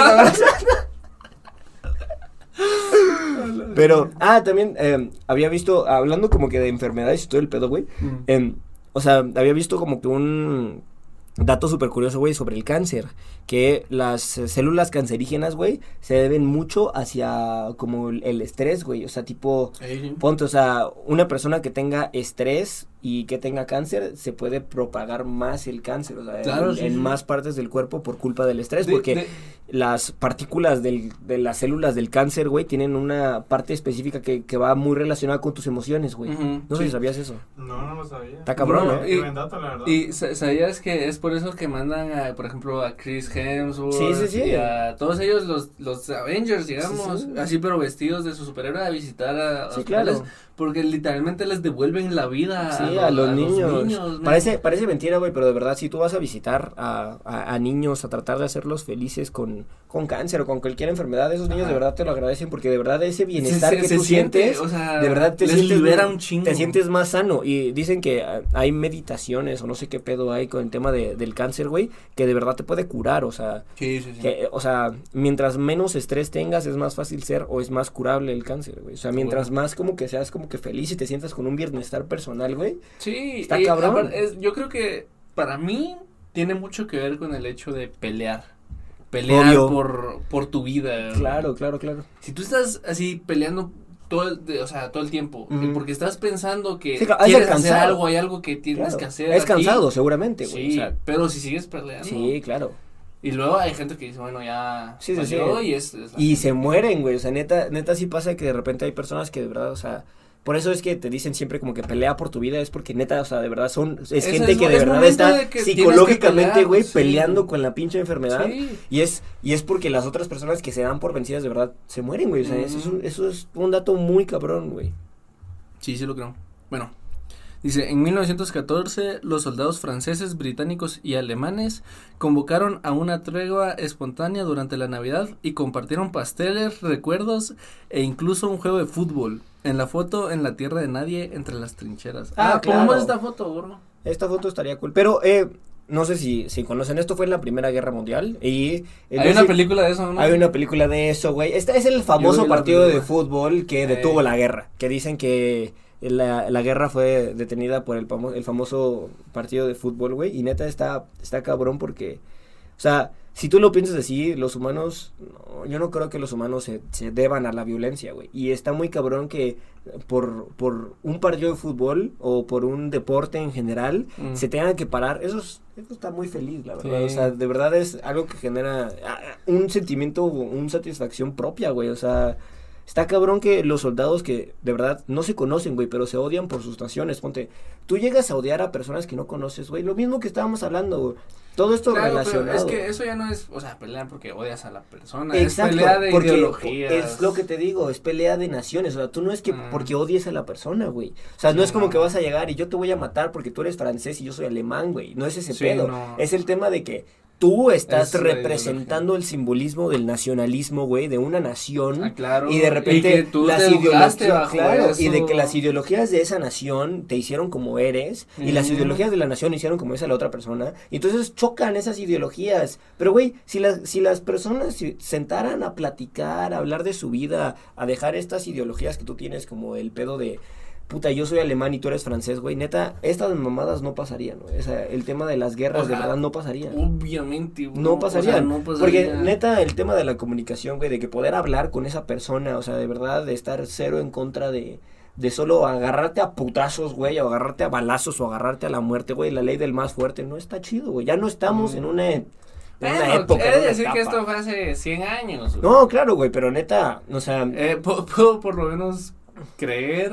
Pero, ah, también eh, había visto, hablando como que de enfermedades y todo el pedo, güey. Mm. em, o sea, había visto como que un dato súper curioso, güey, sobre el cáncer. Que las eh, células cancerígenas, güey, se deben mucho hacia como el, el estrés, güey. O sea, tipo, ponte, o sea, una persona que tenga estrés y que tenga cáncer, se puede propagar más el cáncer, o sea, Claro, en, sí, en sí. más partes del cuerpo por culpa del estrés, de- porque de- las partículas del, de las células del cáncer, güey, tienen una parte específica que, que va muy relacionada con tus emociones, güey. No sé sí. si sabías eso. No, no lo sabía. Está cabrón, No, ¿eh? Y- buen dato, la verdad. Y sa- sabías que es por eso que mandan a, por ejemplo, a Chris Hemsworth Sí, sí, sí. y a todos ellos los, los Avengers, digamos, Sí, sí. así pero vestidos de su superhéroe a visitar a Sí, hospitales, claro. Porque literalmente les devuelven la vida Sí, a los niños. man. parece, parece mentira, güey, pero de verdad, si tú vas a visitar a, a, a niños, a tratar de hacerlos felices con, con cáncer o con cualquier enfermedad, esos niños Ajá. de verdad te lo agradecen porque de verdad ese Se- bienestar se- que se tú siente, sientes, o sea, de verdad te sientes libera un chingo. Te sientes más sano y dicen que hay meditaciones o no sé qué pedo hay con el tema de, del cáncer, güey, que de verdad te puede curar, o sea, Sí, sí, sí. que, o sea, mientras menos estrés tengas es más fácil ser o es más curable el cáncer, güey. O sea, mientras Bueno. más como que seas como que feliz y te sientas con un bienestar personal, güey. Sí, Está cabrón. es- yo creo que para mí tiene mucho que ver con el hecho de pelear. Pelear Obvio. por, por tu vida. Claro, claro, claro. Si tú estás así peleando todo el, de- o sea, todo el tiempo, Ujú. porque estás pensando que Sí, quieres hacer algo, hay algo que tienes Claro. que hacer. Es aquí. cansado, seguramente, güey. Sí, o sea, pero si sigues peleando. sí, claro. Y luego hay gente que dice, bueno, ya Sí, sí, y es, Y se mueren, güey. O sea, neta, neta sí pasa que de repente hay personas que de verdad, o sea, por eso es que te dicen siempre como que pelea por tu vida, es porque neta, o sea, de verdad son, es, Es- gente es- que de es verdad está de psicológicamente, güey, sí. peleando con la pinche enfermedad. Sí. Y es, y es porque las otras personas que se dan por vencidas de verdad se mueren, güey. O sea, eso, es un, eso es un dato muy cabrón, güey. Sí, sí lo creo. Bueno, dice, en 1914 los soldados franceses, británicos y alemanes convocaron a una tregua espontánea durante la Navidad y compartieron pasteles, recuerdos e incluso un juego de fútbol. En la foto, en la tierra de nadie, entre las trincheras. Ah, Ah, claro. pongamos esta foto, gordo. Esta foto estaría cool. Pero, eh, no sé si, si conocen, esto fue en la Primera Guerra Mundial y... Hay una película de eso, ¿no? Hay una película de eso, güey. Este es el famoso partido de fútbol que Eh. detuvo la guerra. Que dicen que la, la guerra fue detenida por el, famo- el famoso partido de fútbol, güey. Y neta está, está cabrón porque, o sea, si tú lo piensas así, los humanos, no, yo no creo que los humanos se, se deban a la violencia, güey. Y está muy cabrón que por, por un partido de fútbol o por un deporte en general Mm. se tengan que parar. Eso, es- eso está muy feliz, la verdad. Sí. O sea, de verdad es algo que genera ah, un sentimiento, un satisfacción propia, güey. O sea, está cabrón que los soldados que de verdad no se conocen, güey, pero se odian por sus naciones. Ponte, tú llegas a odiar a personas que no conoces, güey. Lo mismo que estábamos hablando, güey. Todo esto Claro, pero relacionado. es que eso ya no es, o sea, pelear porque odias a la persona, Exacto, es pelea de porque ideologías. es lo que te digo, es pelea de naciones, o sea, tú no es que Mm. porque odies a la persona, güey, o sea, no es como no. que vas a llegar y yo te voy a matar porque tú eres francés y yo soy alemán, güey, no es ese Sí, pedo, no. es el tema de que tú estás Es representando el simbolismo del nacionalismo, güey, de una nación. Ah, claro. Y de repente que tú las ideologías, y de que las ideologías de esa nación te hicieron como eres y las Ujú. ideologías de la nación hicieron como esa la otra persona. Y entonces chocan esas ideologías. Pero güey, si las si las personas se sentaran a platicar, a hablar de su vida, a dejar estas ideologías que tú tienes como el pedo de Puta, yo soy alemán y tú eres francés, güey. Neta, estas mamadas no pasarían, güey. O sea, el tema de las guerras de verdad no pasaría. Obviamente, bro, No o sea, pasarían. no pasaría. Porque neta, el tema de la comunicación, güey, de que poder hablar con esa persona, o sea, de verdad, de estar cero en contra de, de solo agarrarte a putazos, güey, o agarrarte a balazos, o agarrarte a la muerte, güey, la ley del más fuerte, no está chido, güey. Ya no estamos Mm. en una, en una Bueno, época. una decir que esto fue hace 100 años. güey. No, claro, güey, pero neta, o sea, Eh, pu- puedo por lo menos creer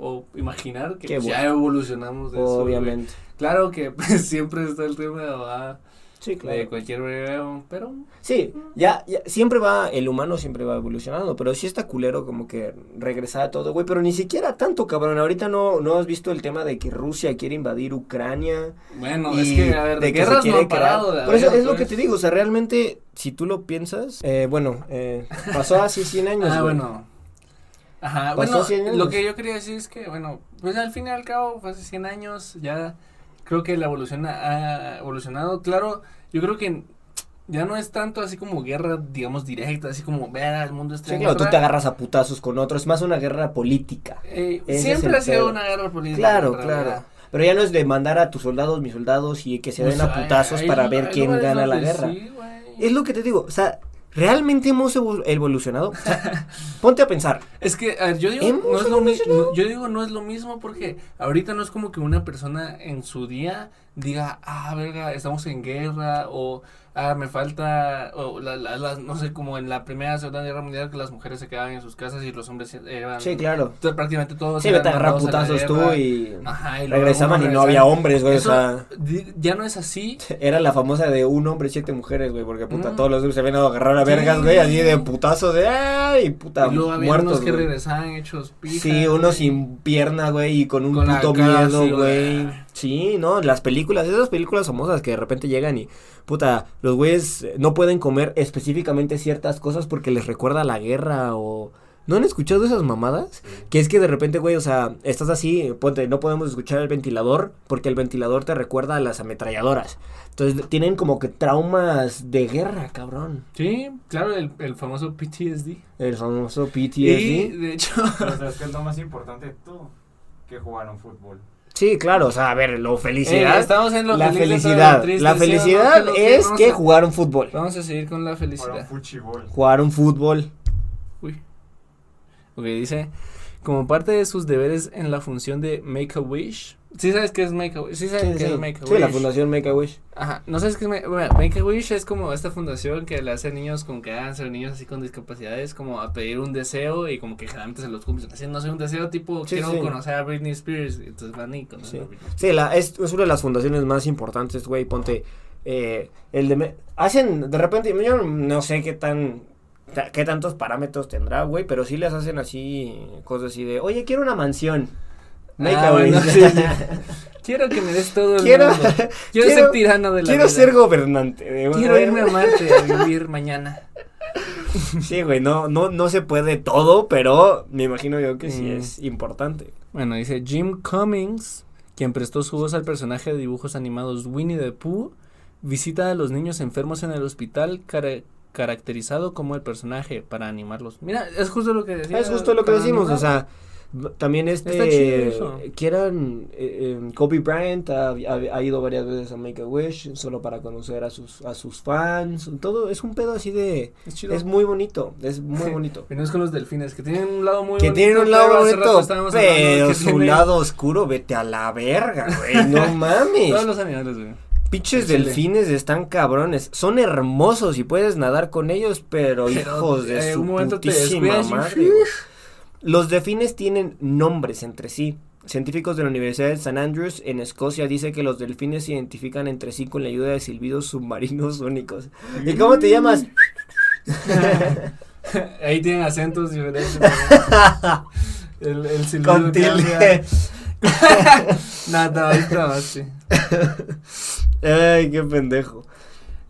o imaginar que pues, ya bueno. evolucionamos de eso. obviamente. Claro que pues, siempre está el tema de, ah, Sí, de claro. cualquier breve, pero Sí, ya, ya, siempre va, el humano siempre va evolucionando, pero sí está culero como que regresar a todo, güey, pero ni siquiera tanto, cabrón, ahorita no, no has visto el tema de que Rusia quiere invadir Ucrania, bueno, es que a ver, de que se guerras no han parado. Por eso es lo que pues. te digo, o sea, realmente, si tú lo piensas, eh, bueno, eh, pasó hace 100 años, Ah, güey. bueno. Ajá, bueno, 100 años. lo que yo quería decir es que, bueno, pues al fin y al cabo, fue hace 100 años, ya creo que la evolución ha evolucionado. Claro, yo creo que ya no es tanto así como guerra, digamos, directa, así como, vea, el mundo está Sí, claro, tú te agarras a putazos con otros, es más una guerra política. Eh, siempre ha sido una guerra política. Claro, claro. Pero ya no es de mandar a tus soldados, mis soldados, y que se den Pues, a putazos hay- para hay- ver hay quién gana la guerra. sí. Es lo que te digo, o sea, ¿realmente hemos evo- evolucionado? O sea, ponte a pensar. Es que, a ver, yo digo, ¿Hemos no es lo mi- evolucionado? no- yo digo, no es lo mismo porque ahorita no es como que una persona en su día diga, ah, verga, estamos en guerra, o, ah, me falta, o, la, no sé, como en la primera, segunda guerra mundial, que las mujeres se quedaban en sus casas y los hombres eran, Sí, claro. prácticamente todos Sí, eran vete a agarrar mandados a la putazos tú y Ajá, y regresaban y no había hombres, güey, o sea, ya no es así, era la famosa de un hombre, siete mujeres, güey, porque puta, Mm. todos los grupos se habían ido a agarrar a Sí. vergas, güey, así de putazos de, ay, puta, y luego había muertos, unos que güey. regresaban hechos pijas. Sí, uno sin pierna, güey, y con un Con puto miedo, así, güey. Sí, no, las películas, esas películas famosas que de repente llegan y, puta, los güeyes no pueden comer específicamente ciertas cosas porque les recuerda la guerra o... ¿No han escuchado esas mamadas? Que es que de repente, güey, o sea, estás así, ponte, no podemos escuchar el ventilador porque el ventilador te recuerda a las ametralladoras. Entonces tienen como que traumas de guerra, cabrón. Sí, claro, el, el famoso PTSD. El famoso Y, PTSD. de hecho, Pero sabes que es lo más importante de todo, que jugaron fútbol. Sí, claro, o sea, a ver, lo eh, felicidad. estamos en lo la feliz felicidad, triste, la ¿sí o no? felicidad ¿Qué lo que es que a- jugaron fútbol. Vamos a seguir con la Jugaron felicidad. fuchibol. Jugaron fútbol. Uy. Ok, dice, como parte de sus deberes en la función de Make a Wish. ¿Sí sabes qué es Make a Wish? Sí sabes Sí, qué sí. es Make a Sí, la fundación Make a Wish. Ajá, no sabes qué es Ma- bueno, Make a Wish es como esta fundación que le hace a niños con cáncer, niños así con discapacidades, como a pedir un deseo y como que generalmente se los cumplen. Así, no sé, un deseo tipo, Sí, quiero conocer a Britney Spears, y entonces van y conocen Sí. a Britney Spears. Sí, la, es, es una de las fundaciones más importantes, güey. Ponte. eh, el de. me- Hacen, de repente, yo no sé qué tan. ta- qué tantos parámetros tendrá, güey. Pero sí les hacen así. Cosas así de. Oye, quiero una mansión. Ah, sí. Quiero que me des todo el Quiero- mundo. Quiero, quiero- ser tirano de la Quiero vida. ser gobernante. de- Quiero irme a Marte a vivir mañana. Sí, güey, no, no, no se puede todo, pero me imagino yo que sí Mm. es importante. Bueno, dice Jim Cummings, quien prestó su voz al personaje de dibujos animados Winnie the Pooh, visita a los niños enfermos en el hospital cara- caracterizado como el personaje para animarlos. Mira, es justo lo que decía. Es justo lo que decimos, o sea, también este, eso. quieran, eh, eh, Kobe Bryant ha, ha- ha ido varias veces a Make a Wish solo para conocer a sus, a sus fans, todo, es un pedo así de, es chido. es muy bonito, es muy bonito. Venimos con los delfines, que tienen un lado muy Que bonito. tienen un lado bonito, pero que su lado oscuro, vete a la verga, güey, no mames. Todos los animales, güey. Pinches delfines están cabrones. Son hermosos y puedes nadar con ellos, pero, Pero, hijos de eh, su un momento te putísima y madre. Los delfines tienen nombres entre sí. Científicos de la Universidad de St. Andrews en Escocia dice que los delfines se identifican entre sí con la ayuda de silbidos submarinos únicos. ¿Y cómo te llamas? Ahí tienen acentos diferentes. el, el silbido Con tilde. Nada, ahí está, sí. Ay, qué pendejo.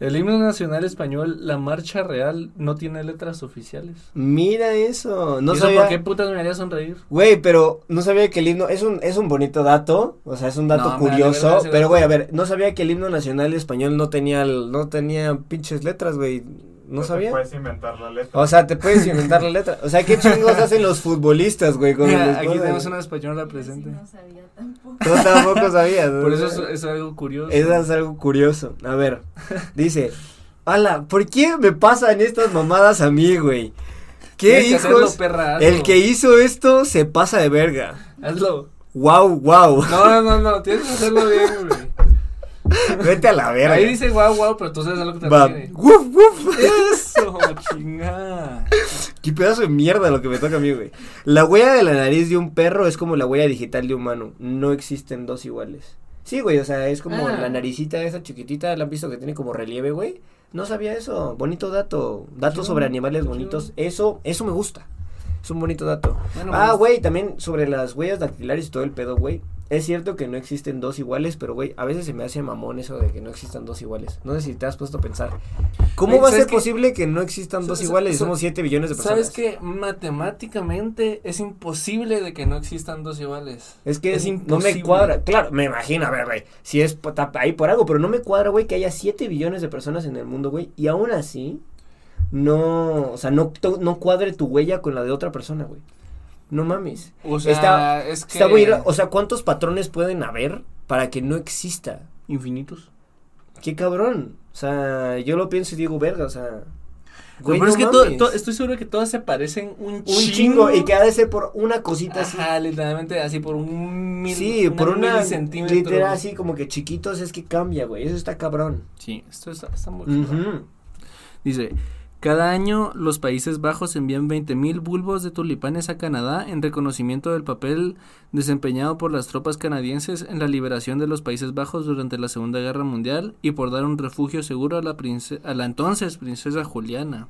El himno nacional español, la marcha real, no tiene letras oficiales. Mira eso. No ¿Y eso sabía. por qué putas me haría sonreír? Güey, pero no sabía que el himno es un es un bonito dato, o sea, es un dato No, curioso, verga ese pero güey, a ver, no sabía que el himno nacional español no tenía no tenía pinches letras, güey. No te sabía. Puedes inventar la letra. O sea, te puedes inventar la letra. O sea, qué chingos hacen los futbolistas, güey, con Mira, aquí goles? tenemos una española presente. no sabía tampoco. Tú tampoco sabías. ¿no? Por eso es, es algo curioso. Eso es algo curioso. A ver, dice, ala, ¿por qué me pasan estas mamadas a mí, güey? ¿Qué Tienes que hacerlo, hijos? perra. El que hizo esto se pasa de verga. Hazlo. Wow, wow. No, no, no, no, tienes que hacerlo bien, güey. Vete a la verga. Ahí dice guau, guau, pero tú sabes a lo que te Va. refieres. Wuf, wuf. Eso, chingada. Qué pedazo de mierda lo que me toca a mí, güey. La huella de la nariz de un perro es como la huella digital de un humano. No existen dos iguales. Sí, güey, o sea, es como Ah. la naricita esa chiquitita, la han visto que tiene como relieve, güey. No sabía eso. Bonito dato. Datos Chido, sobre animales chido. bonitos. Eso, eso me gusta. Es un bonito dato. Bueno, ah, pues, güey, también sobre las huellas dactilares y todo el pedo, güey. Es cierto que no existen dos iguales, pero, güey, a veces se me hace mamón eso de que no existan dos iguales. No sé si te has puesto a pensar. ¿Cómo va a ¿sabes ser posible que no existan dos iguales somos 7 billones de personas? ¿Sabes que matemáticamente es imposible de que no existan dos iguales? Es que Es no me cuadra. Claro, me imagino, a ver, güey. Si es ahí por algo, pero no me cuadra, güey, que haya 7 billones de personas en el mundo, güey. Y aún así, no. O sea, no, no cuadre tu huella con la de otra persona, güey. No mames. O sea, Está- es que Está, güey, o sea, ¿cuántos patrones pueden haber para que no exista? infinitos. Qué cabrón. O sea, yo lo pienso y digo, verga, o sea. Pero no es que to- mames. to- estoy seguro que todas se parecen un, Un chingo, y que ha de ser por una cosita así. Ajá, literalmente así por un mil, sí, por una milicentímetro. literal así como que chiquitos es que cambia, güey. Eso está cabrón. Sí, esto está, está muy chido. Ujú. Dice, cada año los Países Bajos envían 20.000 bulbos de tulipanes a Canadá en reconocimiento del papel desempeñado por las tropas canadienses en la liberación de los Países Bajos durante la Segunda Guerra Mundial y por dar un refugio seguro a la, prince- a la entonces princesa Juliana.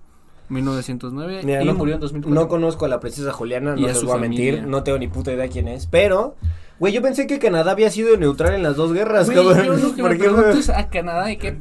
1909 Mira, y no, murió en 2004. no conozco a la princesa Juliana, Y no les voy a familia. mentir, no tengo ni puta idea quién es, pero, güey, yo pensé que Canadá había sido neutral en las dos guerras, Güey, cabrón. yo lo que ¿Por me pregunto es a Canadá y qué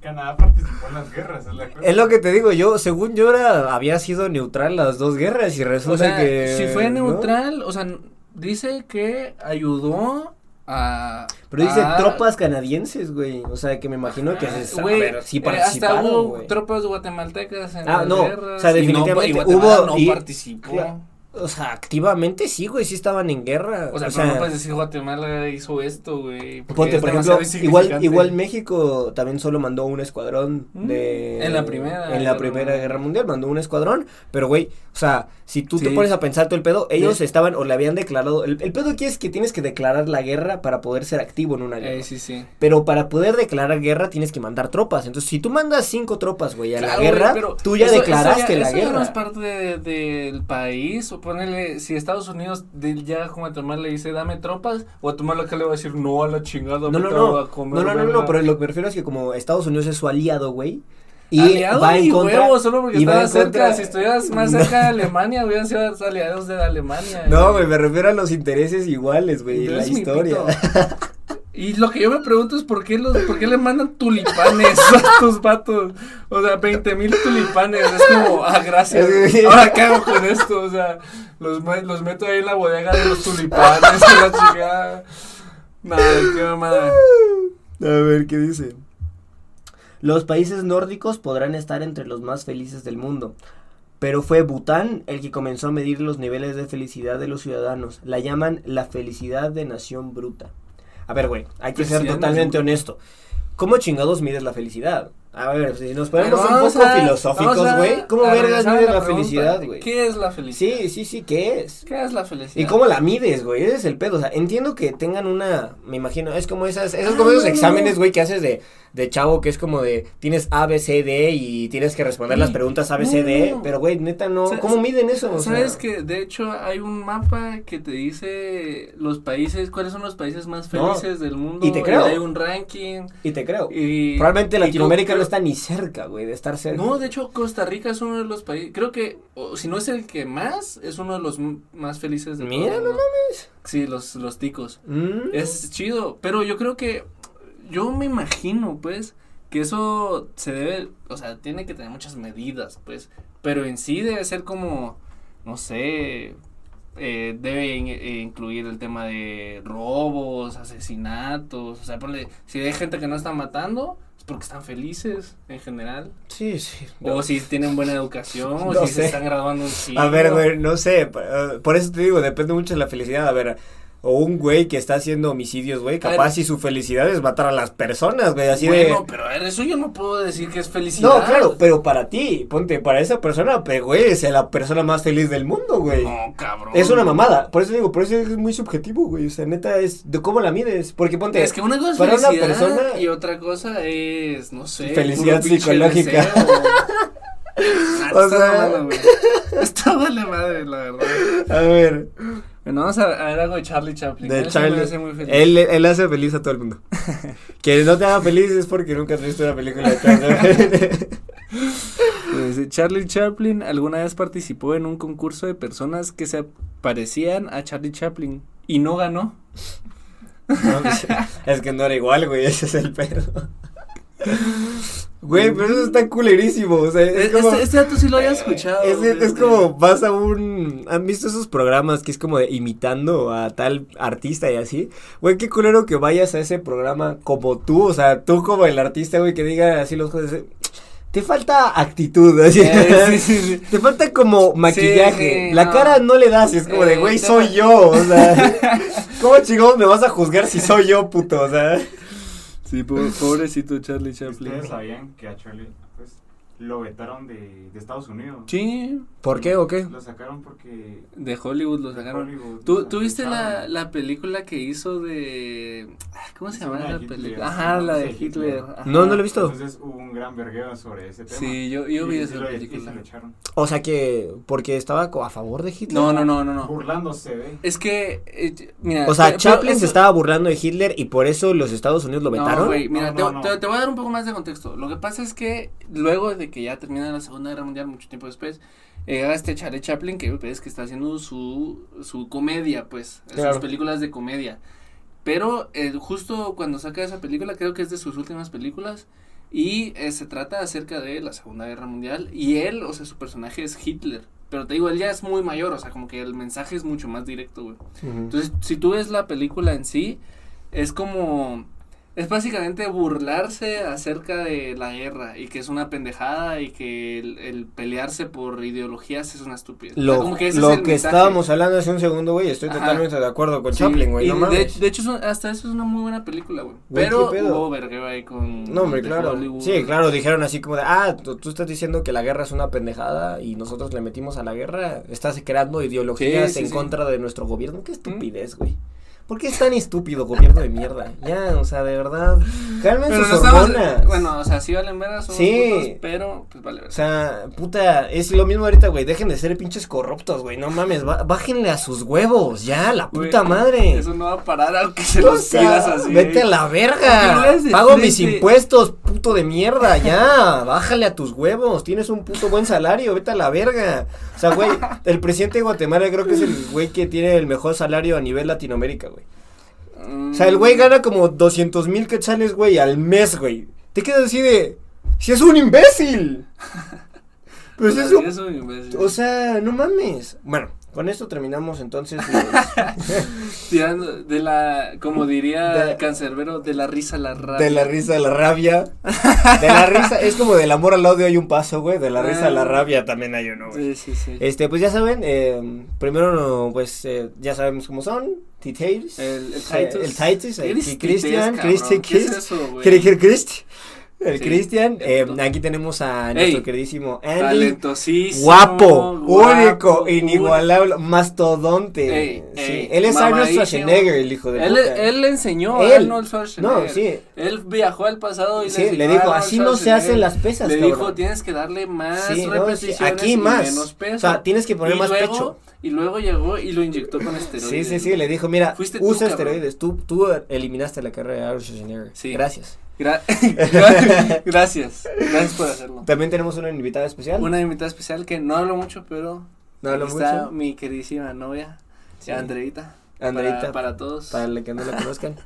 Canadá participó en las guerras, es la cosa. Es lo que te digo, yo, según yo era, había sido neutral las dos guerras y resulta O sea, que... si fue ¿no? neutral, o sea, dice que ayudó a... Pero dice a- tropas canadienses, güey, o sea, que me imagino que Ah, se güey, eh, hasta hubo güey. tropas guatemaltecas en Ah, las no, guerras. o sea, y no- definitivamente y Guatemala hubo- no y- participó. Claro. O sea, activamente sí, güey, sí estaban en guerra. O sea, pero no puedes decir Guatemala hizo esto, güey. Ponte, por ejemplo, igual, igual México también solo mandó un escuadrón Mm, de... en la primera En la guerra primera mundial. guerra mundial mandó un escuadrón, pero güey, o sea, si tú te pones a pensar todo el pedo, ellos Sí. estaban o le habían declarado, el, el pedo aquí es que tienes que declarar la guerra para poder ser activo en una guerra. Eh, sí, sí. Pero para poder declarar guerra tienes que mandar tropas, entonces si tú mandas cinco tropas, güey, a la guerra, güey, tú ya eso- eso declaraste ya- la eso ya no guerra. es parte de- del país, o ponerle, si Estados Unidos de- ya con Guatemala le dice, dame tropas, Guatemala que le va a decir, no a la chingada, No, no, no, a comer no, no, no, verga". no, pero lo que me refiero es que como Estados Unidos es su aliado, güey, y Aliado va en contra, huevo, solo porque en cerca, contra- si estuvieras más cerca de Alemania, hubieran sido aliados de Alemania. No, güey, me refiero a los intereses iguales, güey, en la historia. Y lo que yo me pregunto es por qué los, por qué le mandan tulipanes a estos vatos. O sea, 20 mil tulipanes. Es como, ah, gracias. Ahora qué hago con esto. O sea, los, los meto ahí en la bodega de los tulipanes. y la. Nada, qué mamada. A ver, ¿qué dice? Los países nórdicos podrán estar entre los más felices del mundo, pero fue Bután el que comenzó a medir los niveles de felicidad de los ciudadanos. La llaman la felicidad de nación bruta. A ver, güey, hay que ser totalmente honesto. ¿Cómo chingados mides la felicidad? A ver, si nos ponemos un poco a- filosóficos, güey, ¿cómo vergas mides la, pregunta, felicidad, güey? ¿Qué es la felicidad? Sí, sí, sí, ¿qué es? ¿Qué es la felicidad? ¿Y cómo la mides, güey? Ese es el pedo. O sea, entiendo que tengan una. Me imagino, es como esas. Esos Ah, como esos no, exámenes, güey, que haces de, de chavo, que es como de. Tienes A, B, C, D y tienes que responder las preguntas A, B, No, C, D. no. Pero, güey, neta, no. ¿Cómo miden eso? O ¿Sabes sea, que de hecho hay un mapa que te dice los países, cuáles son los países más No, felices del mundo? y te creo. hay un ranking. Y te creo. Y, Probablemente y Latinoamérica no está ni cerca, güey, de estar cerca. No, de hecho Costa Rica es uno de los países, creo que, si no es el que más, es uno de los más felices de Mira, todo, no mames. Sí, los, los ticos. Mm. Es chido, pero yo creo que, yo me imagino, pues, que eso se debe, o sea, tiene que tener muchas medidas, pues, pero en sí debe ser como, no sé, eh, debe in- eh, incluir el tema de robos, asesinatos, o sea, ponle, si hay gente que no está matando, es porque están felices en general, Sí, sí. o si tienen buena educación, o No si sé. se están graduando un siglo. A ver, güey, no sé, p- eh, por eso te digo, depende mucho de la felicidad, a ver, o un güey que está haciendo homicidios, güey, capaz ver. y su felicidad es matar a las personas, güey, así bueno, de... pero a ver, eso yo no puedo decir que es felicidad. No, claro, pero para ti, ponte, para esa persona, pero güey, es la persona más feliz del mundo, güey. No, cabrón. Es una mamada, por eso digo, por eso es muy subjetivo, güey, o sea, neta, es de cómo la mides, porque ponte... Es que una cosa es para una felicidad persona- y otra cosa es, no sé, Felicidad psicológica. Ah, O está sea-. Está madre, la verdad. A ver, Bueno, vamos a, a ver algo de Charlie Chaplin. de Él Charlie, hace muy feliz. él, él hace feliz a todo el mundo. que no te haga feliz es porque nunca has visto una película de Charlie. Charlie Chaplin alguna vez participó en un concurso de personas que se parecían a Charlie Chaplin y no ganó. No, es que no era igual, güey, ese es el pedo. Güey, pero eso está culerísimo, o sea, es como... Este, este dato sí lo había escuchado. Es, es como vas a un. ¿Han visto esos programas que es como de imitando a tal artista y así? Güey, qué culero que vayas a ese programa como tú, o sea, tú como el artista, güey, que diga así los jueces. Te falta actitud, así. Eh, sí, sí, sí. Te falta como maquillaje. la no. cara no le das, es como de, Eh, güey, soy yo, o sea. ¿Cómo chingón me vas a juzgar si soy yo, puto? O sea. Sí, po- pobrecito Charlie Chaplin. ¿Ustedes sabían que a Charlie lo vetaron de, de Estados Unidos? Sí, ¿Por qué o qué? Lo sacaron porque... de Hollywood lo sacaron. Hollywood ¿Tú, tú viste la, la película que hizo de... ¿Cómo se llama la Hitler, película? Ajá, no la de Hitler. Hitler. ajá. No, no lo he visto. Entonces hubo un gran vergueo sobre ese tema. Sí, yo, yo Y- vi y esa lo- y película. se lo echaron. O sea que. Porque estaba a favor de Hitler. No, no, no, no, no. Burlándose de... Es que, eh, mira. O sea, pero- Chaplin pero se eso- estaba burlando de Hitler y por eso los Estados Unidos lo No, vetaron. güey, mira, No, te, no, no. te- te voy a dar un poco más de contexto. Lo que pasa es que luego de que ya termina la Segunda Guerra Mundial, mucho tiempo después, llega este Charlie Chaplin que ves que está haciendo su, su comedia, pues, Claro. sus películas de comedia. Pero eh, justo cuando saca esa película, creo que es de sus últimas películas, y eh, se trata acerca de la Segunda Guerra Mundial, y él, o sea, su personaje es Hitler. Pero te digo, él ya es muy mayor, o sea, como que el mensaje es mucho más directo, güey. Entonces, si tú ves la película en sí, es como. Es básicamente burlarse acerca de la guerra y que es una pendejada y que el, el pelearse por ideologías es una estupidez. O sea, Lo, como que ese lo es el que mensaje. estábamos hablando hace un segundo, güey, estoy Ajá. totalmente de acuerdo con Sí, Chaplin, güey, no de, mames. de hecho, es un- hasta eso es una muy buena película, güey. Pero hubo vergueo ahí con. No, hombre, de claro. Hollywood. Sí, claro, dijeron así como de, ah, tú, tú estás diciendo que la guerra es una pendejada y nosotros le metimos a la guerra. Estás creando ideologías Sí, sí, en contra de nuestro gobierno. Qué estupidez, güey. ¿Por qué es tan estúpido, gobierno de mierda? Ya, o sea, de verdad. Calmen Pero sus no hormonas. Bueno, o sea, sí valen veras, Sí. putos, pero pues vale O veras. sea, puta, es lo mismo ahorita, güey. Dejen de ser pinches corruptos, güey. No mames, bájenle a sus huevos, ya, la Güey, puta madre. Eso no va a parar aunque se O los pidas así. Vete ¿eh? a la Aunque lo verga. Pago mis frente. impuestos, puto de mierda, ya. Bájale a tus huevos. Tienes un puto buen salario, vete a la verga. O sea, güey, el presidente de Guatemala creo que es el güey que tiene el mejor salario a nivel Latinoamérica, güey. O sea, el güey Mm. gana como 200 mil quetzales, güey, al mes, güey. Te quedas así de. Si es un imbécil. Pero si es un imbécil. o sea, no mames. Bueno, con esto terminamos entonces. los- Tirando de la, como diría De- Cancerbero, de la risa a la rabia. de la risa a la rabia. De la risa, es como del amor al odio hay un paso, güey. De la risa a la rabia también hay uno, güey. Sí, sí, sí. Este, pues ya saben, eh, primero, no, pues eh, ya sabemos cómo son. T-Tails. El, el Eh, Titus. el Titus, el Titus, Christian cabrón. ¿Qué es Christ. eso, güey? Cristian Christ. El Sí, Christian. eh, aquí tenemos a Ey, nuestro queridísimo Andy. Talentosísimo. Guapo, guapo, único, inigualable, mastodonte. Ey, sí. ey, él es Arnold. Schwarzenegger, el hijo de Él, puta. él le enseñó Él. a Arnold Schwarzenegger. No, sí. Él viajó al pasado y Sí, le, le dijo, así no se hacen las pesas, Le cabrón. dijo, tienes que darle más Sí, no, repeticiones aquí y más. menos peso. O sea, tienes que poner Y más luego- pecho. Y luego llegó y lo inyectó con esteroides. Sí, sí, sí, le dijo, mira, Fuiste tú, usa cabrón. esteroides, tú, tú eliminaste la carrera de Arnold Schwarzenegger. Gracias. Gra- Gracias. Gracias por hacerlo. También tenemos una invitada especial. Una invitada especial que no hablo mucho, pero No hablo está mucho. mi queridísima novia, Sí. Andreita. Andreita, Para, para todos. para los que no la conozcan.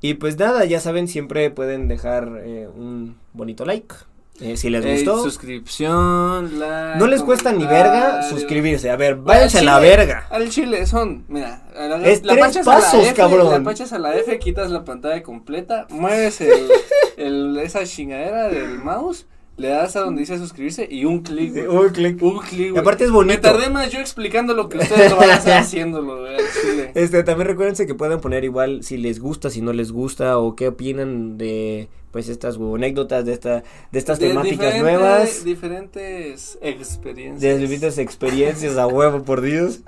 Y pues nada, ya saben, siempre pueden dejar eh, un bonito like. Eh, si les gustó. suscripción, like, no les cuesta ni verga suscribirse. A ver, váyanse a la verga. Al chile son, mira, la, Es tres pachas pasos, a la F, cabrón. La pachas a la F, quitas la pantalla completa, mueves el, el, esa chingadera del mouse, le das a donde dice suscribirse y un clic, güey. Un clic. Un clic, aparte es Me bonito. tardé más yo explicando lo que ustedes lo van a hacer haciéndolo, güey, chile. Este, también recuérdense que pueden poner igual si les gusta, si no les gusta o qué opinan de pues estas anécdotas de esta de estas De temáticas nuevas. Diferentes de experiencias. distintas experiencias a huevo por Dios.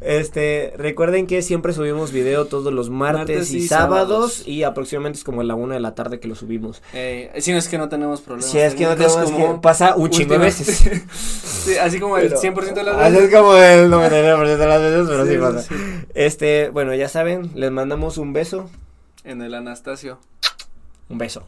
Este, recuerden que siempre subimos video todos los martes, Martes y, y sábados, sábados. y aproximadamente es como a la una de la tarde que lo subimos. Eh, si no es que no tenemos problemas. Si es que no tenemos como que pasa un chingo de veces. Sí, así como el Pero- 100% de las Así veces. es como el 99% de las veces, pero sí, Sí, pasa. sí. Este, bueno, ya saben, les mandamos un beso. En el Anastasio. Un beso.